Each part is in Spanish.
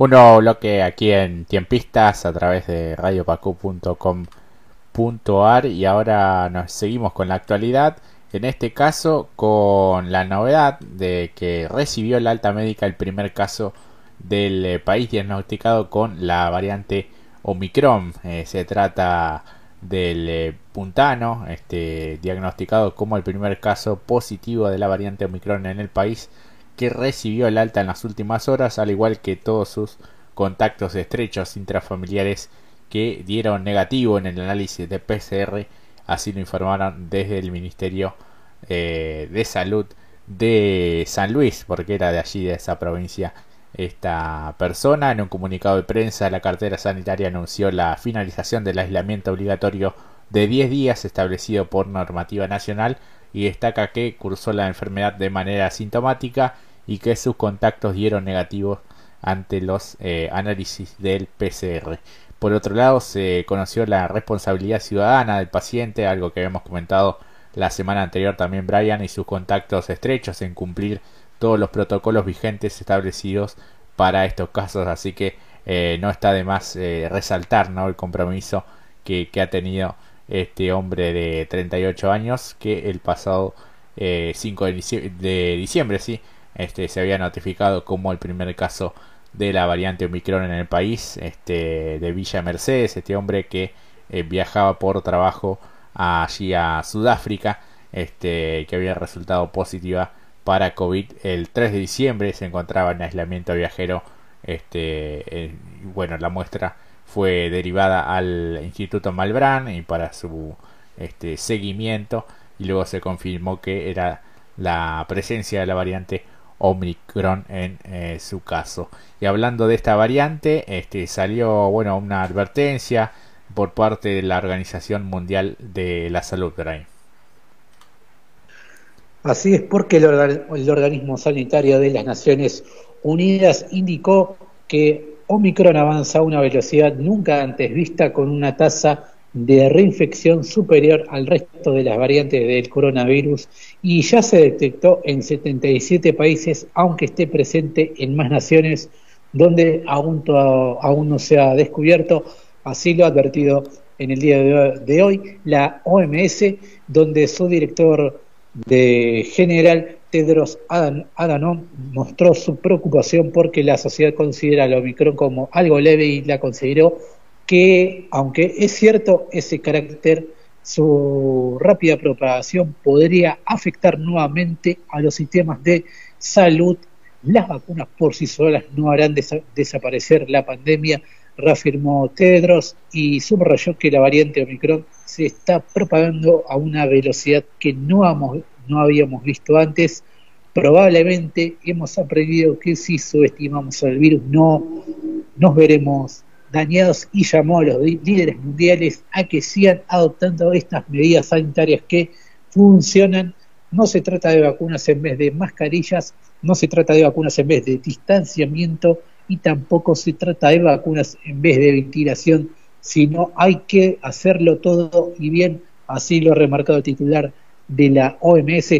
Un nuevo bloque aquí en Tiempistas a través de radiopacu.com.ar y ahora nos seguimos con la actualidad. En este caso con la novedad de que recibió la alta médica el primer caso del eh, país diagnosticado con la variante Omicron. Eh, se trata del eh, puntano, este, diagnosticado como el primer caso positivo de la variante Omicron en el país que recibió el alta en las últimas horas, al igual que todos sus contactos estrechos intrafamiliares que dieron negativo en el análisis de PCR, así lo informaron desde el Ministerio eh, de Salud de San Luis, porque era de allí, de esa provincia, esta persona. En un comunicado de prensa, la cartera sanitaria anunció la finalización del aislamiento obligatorio de 10 días establecido por normativa nacional y destaca que cursó la enfermedad de manera asintomática y que sus contactos dieron negativos ante los eh, análisis del PCR. Por otro lado, se conoció la responsabilidad ciudadana del paciente, algo que habíamos comentado la semana anterior también Brian y sus contactos estrechos en cumplir todos los protocolos vigentes establecidos para estos casos, así que eh, no está de más eh, resaltar ¿no? el compromiso que, ha tenido este hombre de 38 años que el pasado 5 de, diciembre, de diciembre sí, este, se había notificado como el primer caso de la variante Omicron en el país, este, de Villa Mercedes, este hombre que eh, viajaba por trabajo allí a Sudáfrica, este, que había resultado positiva para COVID. El 3 de diciembre, se encontraba en aislamiento viajero, este, bueno, la muestra fue derivada al Instituto Malbrán y para su este, seguimiento y luego se confirmó que era la presencia de la variante Omicron en eh, su caso. Y hablando de esta variante, este, salió bueno, una advertencia por parte de la Organización Mundial de la Salud, Así es porque el, el organismo sanitario de las Naciones Unidas indicó que Omicron avanza a una velocidad nunca antes vista con una tasa de reinfección superior al resto de las variantes del coronavirus y ya se detectó en 77 países, aunque esté presente en más naciones donde aún, aún no se ha descubierto. Así lo ha advertido en el día de hoy la OMS, donde su director de general Tedros Adhanom mostró su preocupación porque la sociedad considera el Omicron como algo leve y la consideró que, aunque es cierto ese carácter, su rápida propagación podría afectar nuevamente a los sistemas de salud. Las vacunas por sí solas no harán desaparecer la pandemia, reafirmó Tedros y subrayó que la variante Omicron se está propagando a una velocidad que no, no habíamos visto antes. Probablemente hemos aprendido que si subestimamos al virus no nos veremos dañados y llamó a los líderes mundiales a que sigan adoptando estas medidas sanitarias que funcionan. No se trata de vacunas en vez de mascarillas, no se trata de vacunas en vez de distanciamiento y tampoco se trata de vacunas en vez de ventilación, sino hay que hacerlo todo y bien, así lo ha remarcado el titular de la OMS,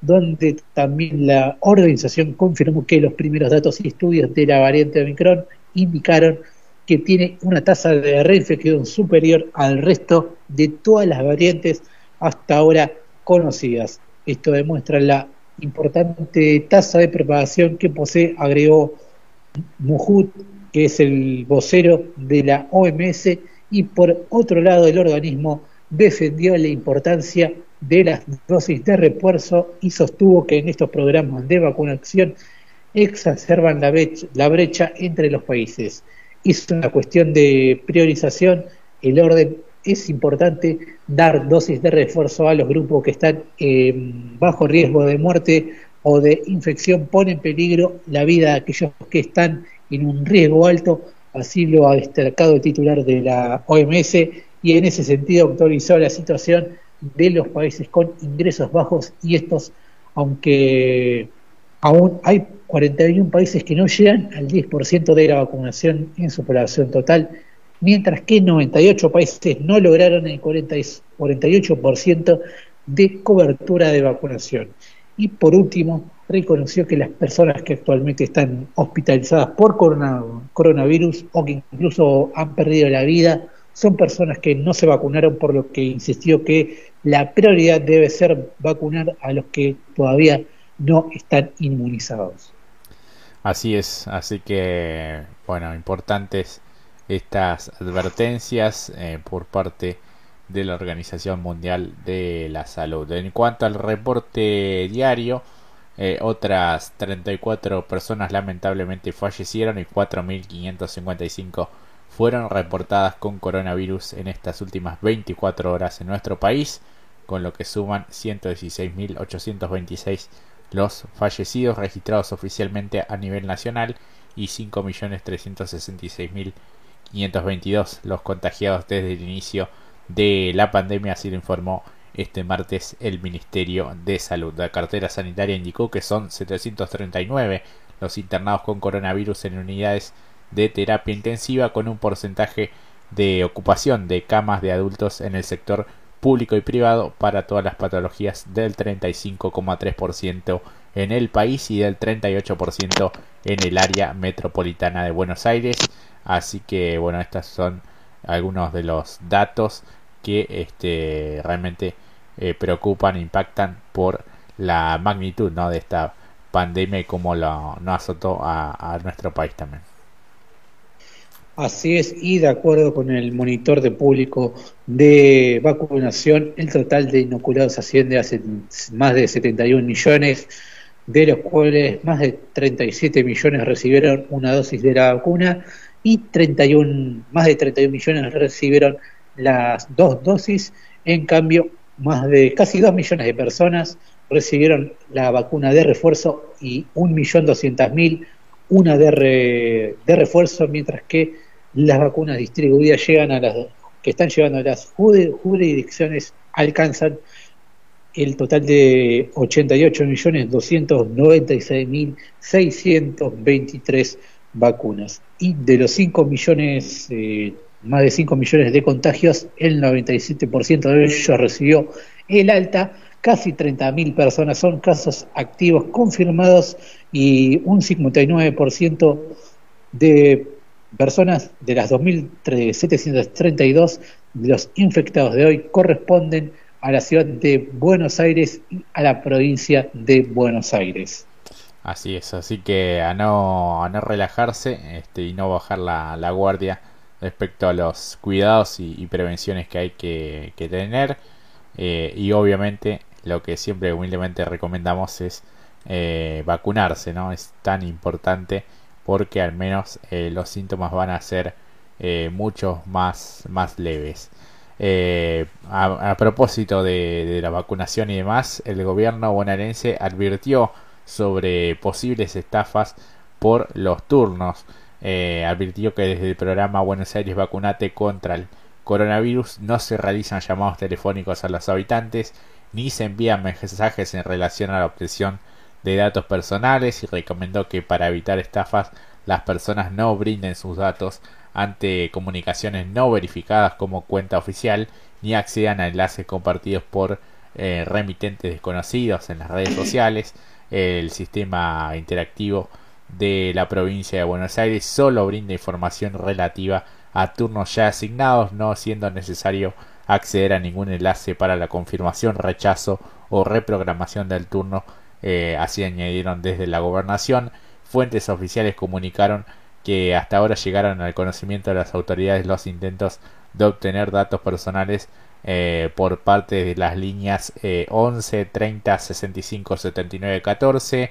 donde también la organización confirmó que los primeros datos y estudios de la variante Omicron indicaron que tiene una tasa de reinfección superior al resto de todas las variantes hasta ahora conocidas. Esto demuestra la importante tasa de propagación que posee, agregó Muhut, que es el vocero de la OMS, y por otro lado el organismo defendió la importancia de las dosis de refuerzo y sostuvo que en estos programas de vacunación exacerban la brecha entre los países es una cuestión de priorización, el orden es importante dar dosis de refuerzo a los grupos que están eh, bajo riesgo de muerte o de infección, pone en peligro la vida de aquellos que están en un riesgo alto, así lo ha destacado el titular de la OMS y en ese sentido autorizó la situación de los países con ingresos bajos y estos, aunque aún hay 41 países que no llegan al 10% de la vacunación en su población total, mientras que 98 países no lograron el 48% de cobertura de vacunación. Y por último, reconoció que las personas que actualmente están hospitalizadas por coronavirus o que incluso han perdido la vida son personas que no se vacunaron, por lo que insistió que la prioridad debe ser vacunar a los que todavía no están inmunizados. Así es, así que, bueno, importantes estas advertencias eh, por parte de la Organización Mundial de la Salud. En cuanto al reporte diario, eh, otras 34 personas lamentablemente fallecieron y 4.555 fueron reportadas con coronavirus en estas últimas 24 horas en nuestro país, con lo que suman 116.826 los fallecidos registrados oficialmente a nivel nacional y 5.366.522 los contagiados desde el inicio de la pandemia, así lo informó este martes el Ministerio de Salud. La cartera sanitaria indicó que son 739 los internados con coronavirus en unidades de terapia intensiva con un porcentaje de ocupación de camas de adultos en el sector público y privado para todas las patologías del 35,3% en el país y del 38% en el área metropolitana de Buenos Aires. Así que bueno, estos son algunos de los datos que este, realmente eh, preocupan, impactan por la magnitud ¿no? de esta pandemia y cómo lo, no azotó a nuestro país también. Así es, y de acuerdo con el monitor de público de vacunación, el total de inoculados asciende a más de 71 millones, de los cuales más de 37 millones recibieron una dosis de la vacuna y 31, más de 31 millones recibieron las dos dosis. En cambio, más de casi 2 millones de personas recibieron la vacuna de refuerzo y 1.200.000 una de, de refuerzo, mientras que las vacunas distribuidas llegan a las que están llegando a las jurisdicciones alcanzan el total de 88.296.623 vacunas. Y de los 5 millones, eh, más de 5 millones de contagios, el 97% de ellos recibió el alta. Casi 30.000 personas son casos activos confirmados y un 59% de personas de las 2.732 de los infectados de hoy corresponden a la ciudad de Buenos Aires y a la provincia de Buenos Aires. Así es, así que a no, a no relajarse este, y no bajar la, guardia respecto a los cuidados y, prevenciones que hay que, tener. Eh, y obviamente lo que siempre humildemente recomendamos es eh, vacunarse, ¿no? Es tan importante porque al menos eh, los síntomas van a ser eh, mucho más, más leves. Eh, a, propósito de, la vacunación y demás, el gobierno bonaerense advirtió sobre posibles estafas por los turnos. advirtió que desde el programa Buenos Aires Vacunate contra el coronavirus no se realizan llamados telefónicos a los habitantes ni se envían mensajes en relación a la obtención de datos personales y recomendó que para evitar estafas las personas no brinden sus datos ante comunicaciones no verificadas como cuenta oficial ni accedan a enlaces compartidos por eh, remitentes desconocidos en las redes sociales. El sistema interactivo de la provincia de Buenos Aires solo brinda información relativa a turnos ya asignados, no siendo necesario acceder a ningún enlace para la confirmación, rechazo o reprogramación del turno eh, así añadieron desde la gobernación. Fuentes oficiales comunicaron que hasta ahora llegaron al conocimiento de las autoridades los intentos de obtener datos personales eh, por parte de las líneas 11, 30, 65, 79, 14.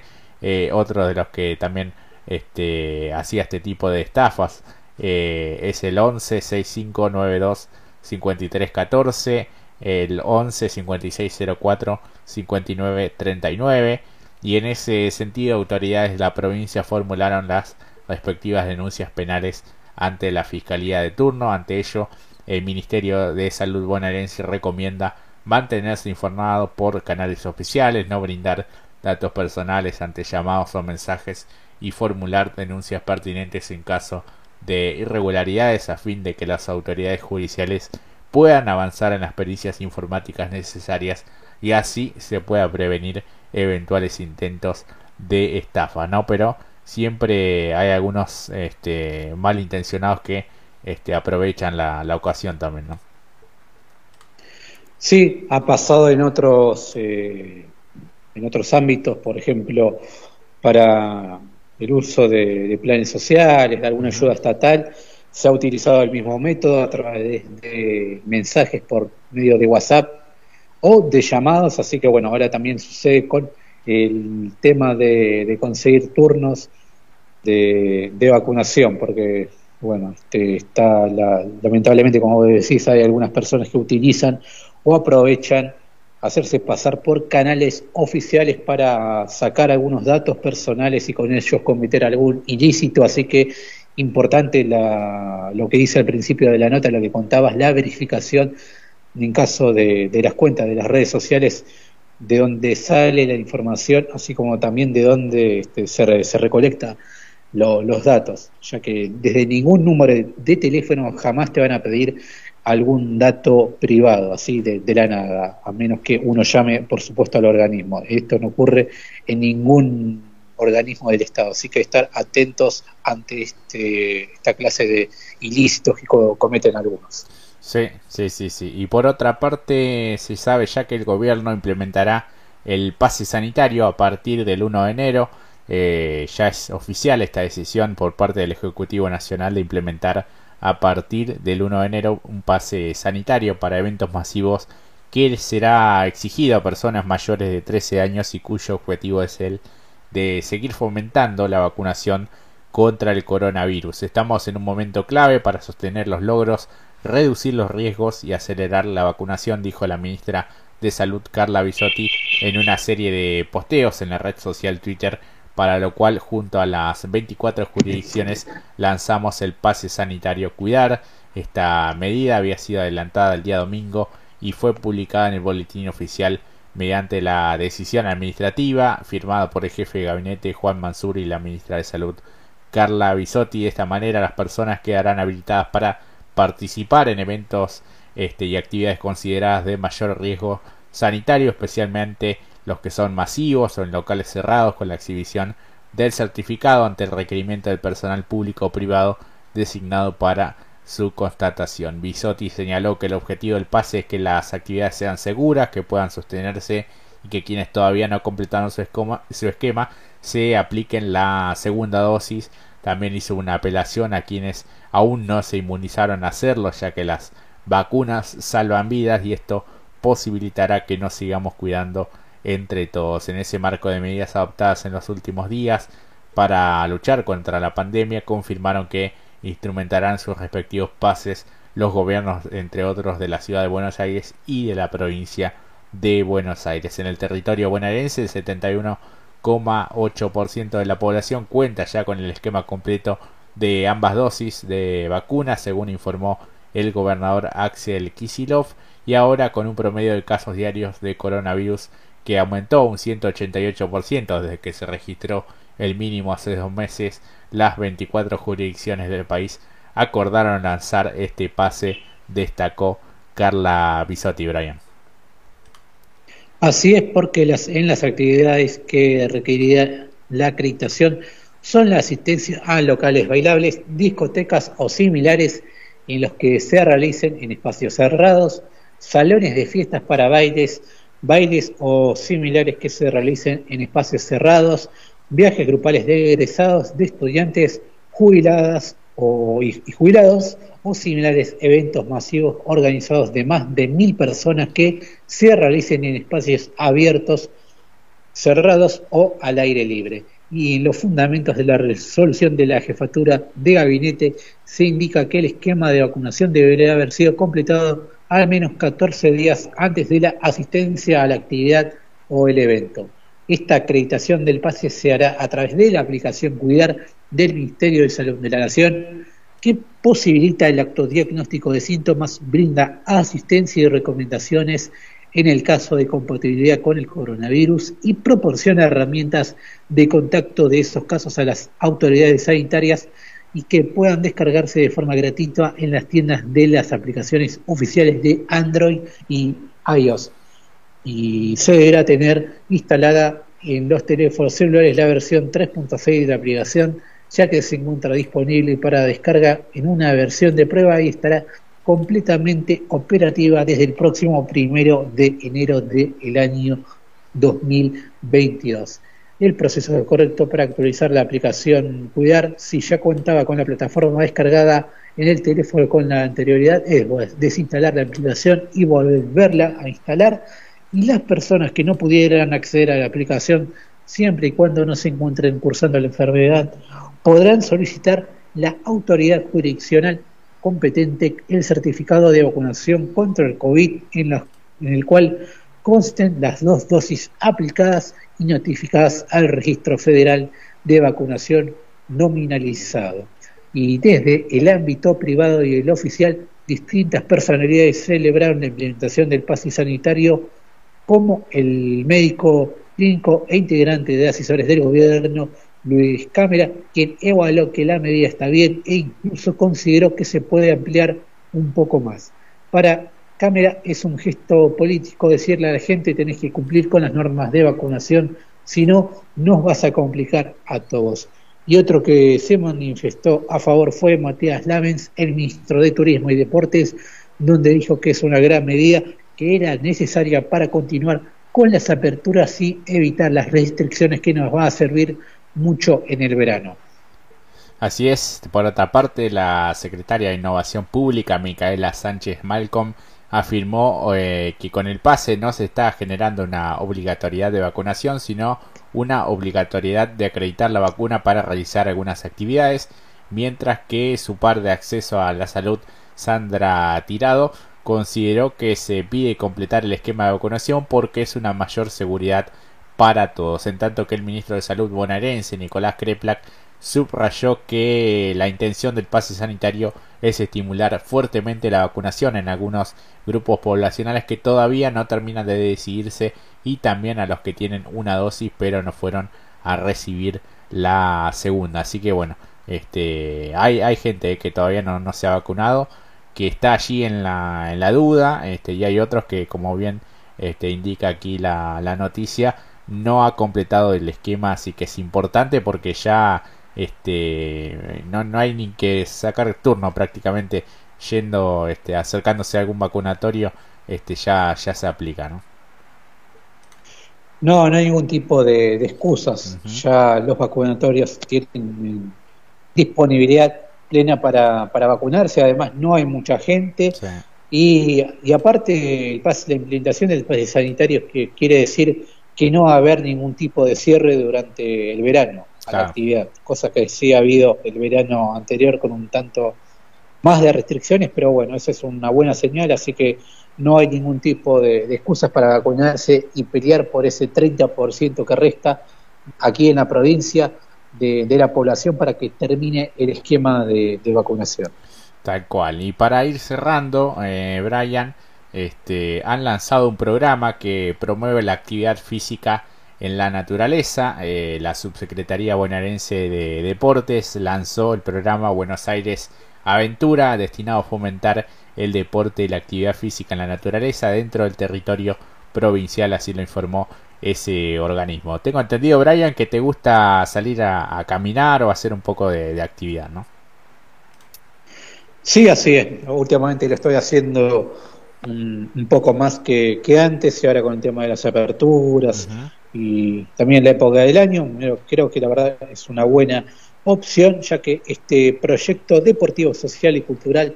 otro de los que también este, hacía este tipo de estafas eh, es el 11, 65, 92, 53, 14 el 11 56 04 59 39 y en ese sentido autoridades de la provincia formularon las respectivas denuncias penales ante la Fiscalía de turno. Ante ello, el Ministerio de Salud bonaerense recomienda mantenerse informado por canales oficiales, no brindar datos personales ante llamados o mensajes y formular denuncias pertinentes en caso de irregularidades a fin de que las autoridades judiciales puedan avanzar en las pericias informáticas necesarias y así se pueda prevenir eventuales intentos de estafa, ¿no? Pero siempre hay algunos este, malintencionados que este, aprovechan la, ocasión también, ¿no? Sí, ha pasado en otros, eh, en otros ámbitos, por ejemplo, para el uso de, planes sociales, de alguna ayuda estatal, se ha utilizado el mismo método a través de, mensajes por medio de WhatsApp o de llamadas, así que bueno, ahora también sucede con el tema de, conseguir turnos de, vacunación, porque bueno, este, está lamentablemente, como decís, hay algunas personas que utilizan o aprovechan hacerse pasar por canales oficiales para sacar algunos datos personales y con ellos cometer algún ilícito, así que importante lo que dice al principio de la nota, lo que contabas, la verificación en caso de, las cuentas de las redes sociales, de dónde sale la información, así como también de dónde este, se, recolecta los datos, ya que desde ningún número de teléfono jamás te van a pedir algún dato privado, así de, la nada, a menos que uno llame, por supuesto, al organismo. Esto no ocurre en ningún organismo del Estado, así que estar atentos ante este, esta clase de ilícitos que cometen algunos. Sí, sí, sí, sí. Y por otra parte, se sabe ya que el gobierno implementará el pase sanitario a partir del 1 de enero. Eh, ya es oficial esta decisión por parte del Ejecutivo Nacional de implementar a partir del 1 de enero un pase sanitario para eventos masivos que será exigido a personas mayores de 13 años y cuyo objetivo es el de seguir fomentando la vacunación contra el coronavirus. Estamos en un momento clave para sostener los logros, reducir los riesgos y acelerar la vacunación, dijo la ministra de Salud Carla Bisotti en una serie de posteos en la red social Twitter para lo cual junto a las 24 jurisdicciones lanzamos el pase sanitario Cuidar. Esta medida había sido adelantada el día domingo y fue publicada en el boletín oficial mediante la decisión administrativa firmada por el jefe de gabinete Juan Mansur y la ministra de Salud Carla Bisotti. De esta manera las personas quedarán habilitadas para participar en eventos este, y actividades consideradas de mayor riesgo sanitario, especialmente los que son masivos o en locales cerrados con la exhibición del certificado ante el requerimiento del personal público o privado designado para su constatación. Bisotti señaló que el objetivo del pase es que las actividades sean seguras, que puedan sostenerse y que quienes todavía no completaron su su esquema se apliquen la segunda dosis. También hizo una apelación a quienes aún no se inmunizaron a hacerlo, ya que las vacunas salvan vidas y esto posibilitará que nos sigamos cuidando entre todos. En ese marco de medidas adoptadas en los últimos días para luchar contra la pandemia, confirmaron que instrumentarán sus respectivos pases los gobiernos, entre otros, de la ciudad de Buenos Aires y de la provincia de Buenos Aires. En el territorio bonaerense, el 71,8% de la población cuenta ya con el esquema completo de ambas dosis de vacunas, según informó el gobernador Axel Kisilov, y ahora con un promedio de casos diarios de coronavirus que aumentó un 188% desde que se registró el mínimo hace dos meses, las 24 jurisdicciones del país acordaron lanzar este pase, destacó Carla Bisotti Bryan. Así es porque las, en las actividades que requeriría la acreditación son la asistencia a locales bailables, discotecas o similares en los que se realicen en espacios cerrados, salones de fiestas para bailes, bailes o similares que se realicen en espacios cerrados, viajes grupales de egresados, de estudiantes jubiladas o, y, jubilados o similares eventos masivos organizados de más de mil personas que se realicen en espacios abiertos, cerrados o al aire libre. Y en los fundamentos de la resolución de la jefatura de gabinete se indica que el esquema de vacunación debería haber sido completado al menos 14 días antes de la asistencia a la actividad o el evento. Esta acreditación del pase se hará a través de la aplicación Cuidar del Ministerio de Salud de la Nación, que posibilita el acto diagnóstico de síntomas, brinda asistencia y recomendaciones en el caso de compatibilidad con el coronavirus y proporciona herramientas de contacto de esos casos a las autoridades sanitarias y que puedan descargarse de forma gratuita en las tiendas de las aplicaciones oficiales de Android y iOS. Y se deberá tener instalada en los teléfonos celulares la versión 3.6 de la aplicación, ya que se encuentra disponible para descarga en una versión de prueba y estará completamente operativa desde el próximo primero de enero del año 2022. El proceso correcto para actualizar la aplicación Cuidar, si ya contaba con la plataforma descargada en el teléfono con la anterioridad, es desinstalar la aplicación y volverla a instalar y las personas que no pudieran acceder a la aplicación siempre y cuando no se encuentren cursando la enfermedad podrán solicitar la autoridad jurisdiccional competente el certificado de vacunación contra el COVID en, en el cual consten las dos dosis aplicadas y notificadas al registro federal de vacunación nominalizado. Y desde el ámbito privado y el oficial, distintas personalidades celebraron la implementación del pase sanitario como el médico clínico e integrante de asesores del gobierno, Luis Cámara, quien evaluó que la medida está bien e incluso consideró que se puede ampliar un poco más. Para Cámara es un gesto político decirle a la gente tenés que cumplir con las normas de vacunación, si no, nos vas a complicar a todos. Y otro que se manifestó a favor fue Matías Lamens, el ministro de Turismo y Deportes, donde dijo que es una gran medida que era necesaria para continuar con las aperturas y evitar las restricciones que nos va a servir mucho en el verano. Así es, por otra parte, la secretaria de Innovación Pública, Micaela Sánchez Malcolm, afirmó eh, que con el pase no se está generando una obligatoriedad de vacunación, sino una obligatoriedad de acreditar la vacuna para realizar algunas actividades, mientras que su par de acceso a la salud, Sandra Tirado, consideró que se pide completar el esquema de vacunación porque es una mayor seguridad para todos, en tanto que el ministro de Salud bonaerense, Nicolás Kreplak, subrayó que la intención del pase sanitario es estimular fuertemente la vacunación en algunos grupos poblacionales que todavía no terminan de decidirse y también a los que tienen una dosis pero no fueron a recibir la segunda. Así que bueno, este, hay, hay gente que todavía no, no se ha vacunado que está allí en la, en la duda este, y hay otros que como bien este, indica aquí la, la noticia no ha completado el esquema así que es importante porque ya este no, no hay ni que sacar turno prácticamente yendo este acercándose a algún vacunatorio este ya ya se aplica no no no hay ningún tipo de, excusas. Ya los vacunatorios tienen disponibilidad plena para, para vacunarse, además no hay mucha gente. Y, y, aparte, la implementación del pase sanitario que quiere decir que no va a haber ningún tipo de cierre durante el verano a la actividad, cosa que sí ha habido el verano anterior con un tanto más de restricciones, pero bueno, esa es una buena señal, así que no hay ningún tipo de, de excusas para vacunarse y pelear por ese 30% que resta aquí en la provincia de, la población para que termine el esquema de, vacunación. Tal cual. Y para ir cerrando, eh, Brian, este, han lanzado un programa que promueve la actividad física en la naturaleza. Eh, la Subsecretaría Bonaerense de Deportes lanzó el programa Buenos Aires Aventura, destinado a fomentar el deporte y la actividad física en la naturaleza dentro del territorio provincial, así lo informó ese organismo. Tengo entendido, Brian, que te gusta salir a, caminar o hacer un poco de, actividad, ¿no? Sí, así es. Últimamente lo estoy haciendo un, poco más que, antes y ahora con el tema de las aperturas y también la época del año. Creo que la verdad es una buena opción ya que este proyecto deportivo, social y cultural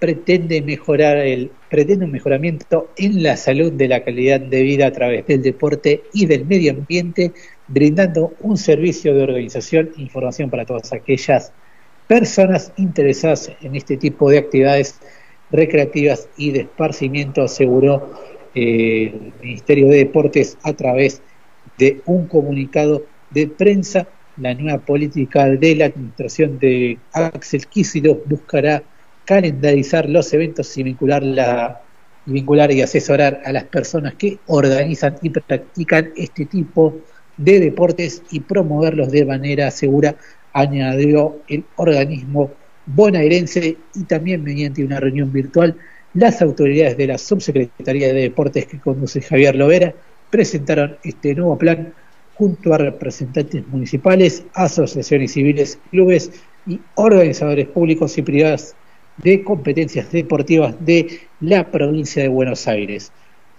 pretende mejorar el pretende un mejoramiento en la salud de la calidad de vida a través del deporte y del medio ambiente, brindando un servicio de organización e información para todas aquellas personas interesadas en este tipo de actividades recreativas y de esparcimiento, aseguró eh, el Ministerio de Deportes a través de un comunicado de prensa. La nueva política de la administración de Axel Kicillof buscará calendarizar los eventos y vincular, la, y vincular y asesorar a las personas que organizan y practican este tipo de deportes y promoverlos de manera segura, añadió el organismo bonaerense y también mediante una reunión virtual las autoridades de la Subsecretaría de Deportes que conduce Javier Lovera presentaron este nuevo plan junto a representantes municipales, asociaciones civiles, clubes y organizadores públicos y privados de competencias deportivas de la provincia de Buenos Aires.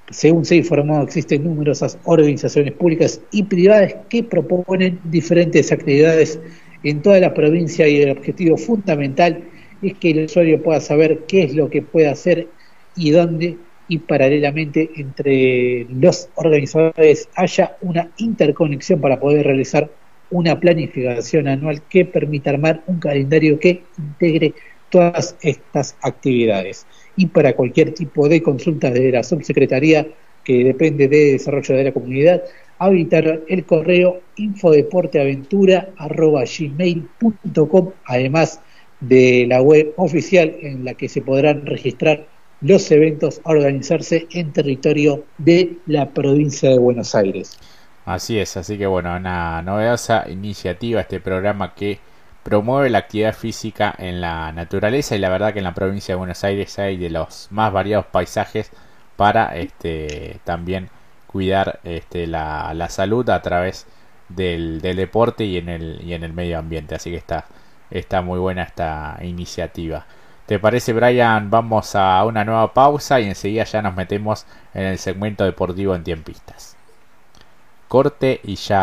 Según se informó, existen numerosas organizaciones públicas y privadas que proponen diferentes actividades en toda la provincia y el objetivo fundamental es que el usuario pueda saber qué es lo que puede hacer y dónde y paralelamente entre los organizadores haya una interconexión para poder realizar una planificación anual que permita armar un calendario que integre todas estas actividades. Y para cualquier tipo de consulta de la subsecretaría que depende de desarrollo de la comunidad, habilitar el correo infodeporteaventura.gmail.com, además de la web oficial en la que se podrán registrar los eventos a organizarse en territorio de la provincia de Buenos Aires. Así es, así que bueno, una novedosa iniciativa, este programa que promueve la actividad física en la naturaleza y la verdad que en la provincia de Buenos Aires hay de los más variados paisajes para este también cuidar este, la, la salud a través del, del, deporte y en el y en el medio ambiente así que está está muy buena esta iniciativa ¿Te parece, Brian? Vamos a una nueva pausa y enseguida ya nos metemos en el segmento deportivo en tiempistas. Corte y ya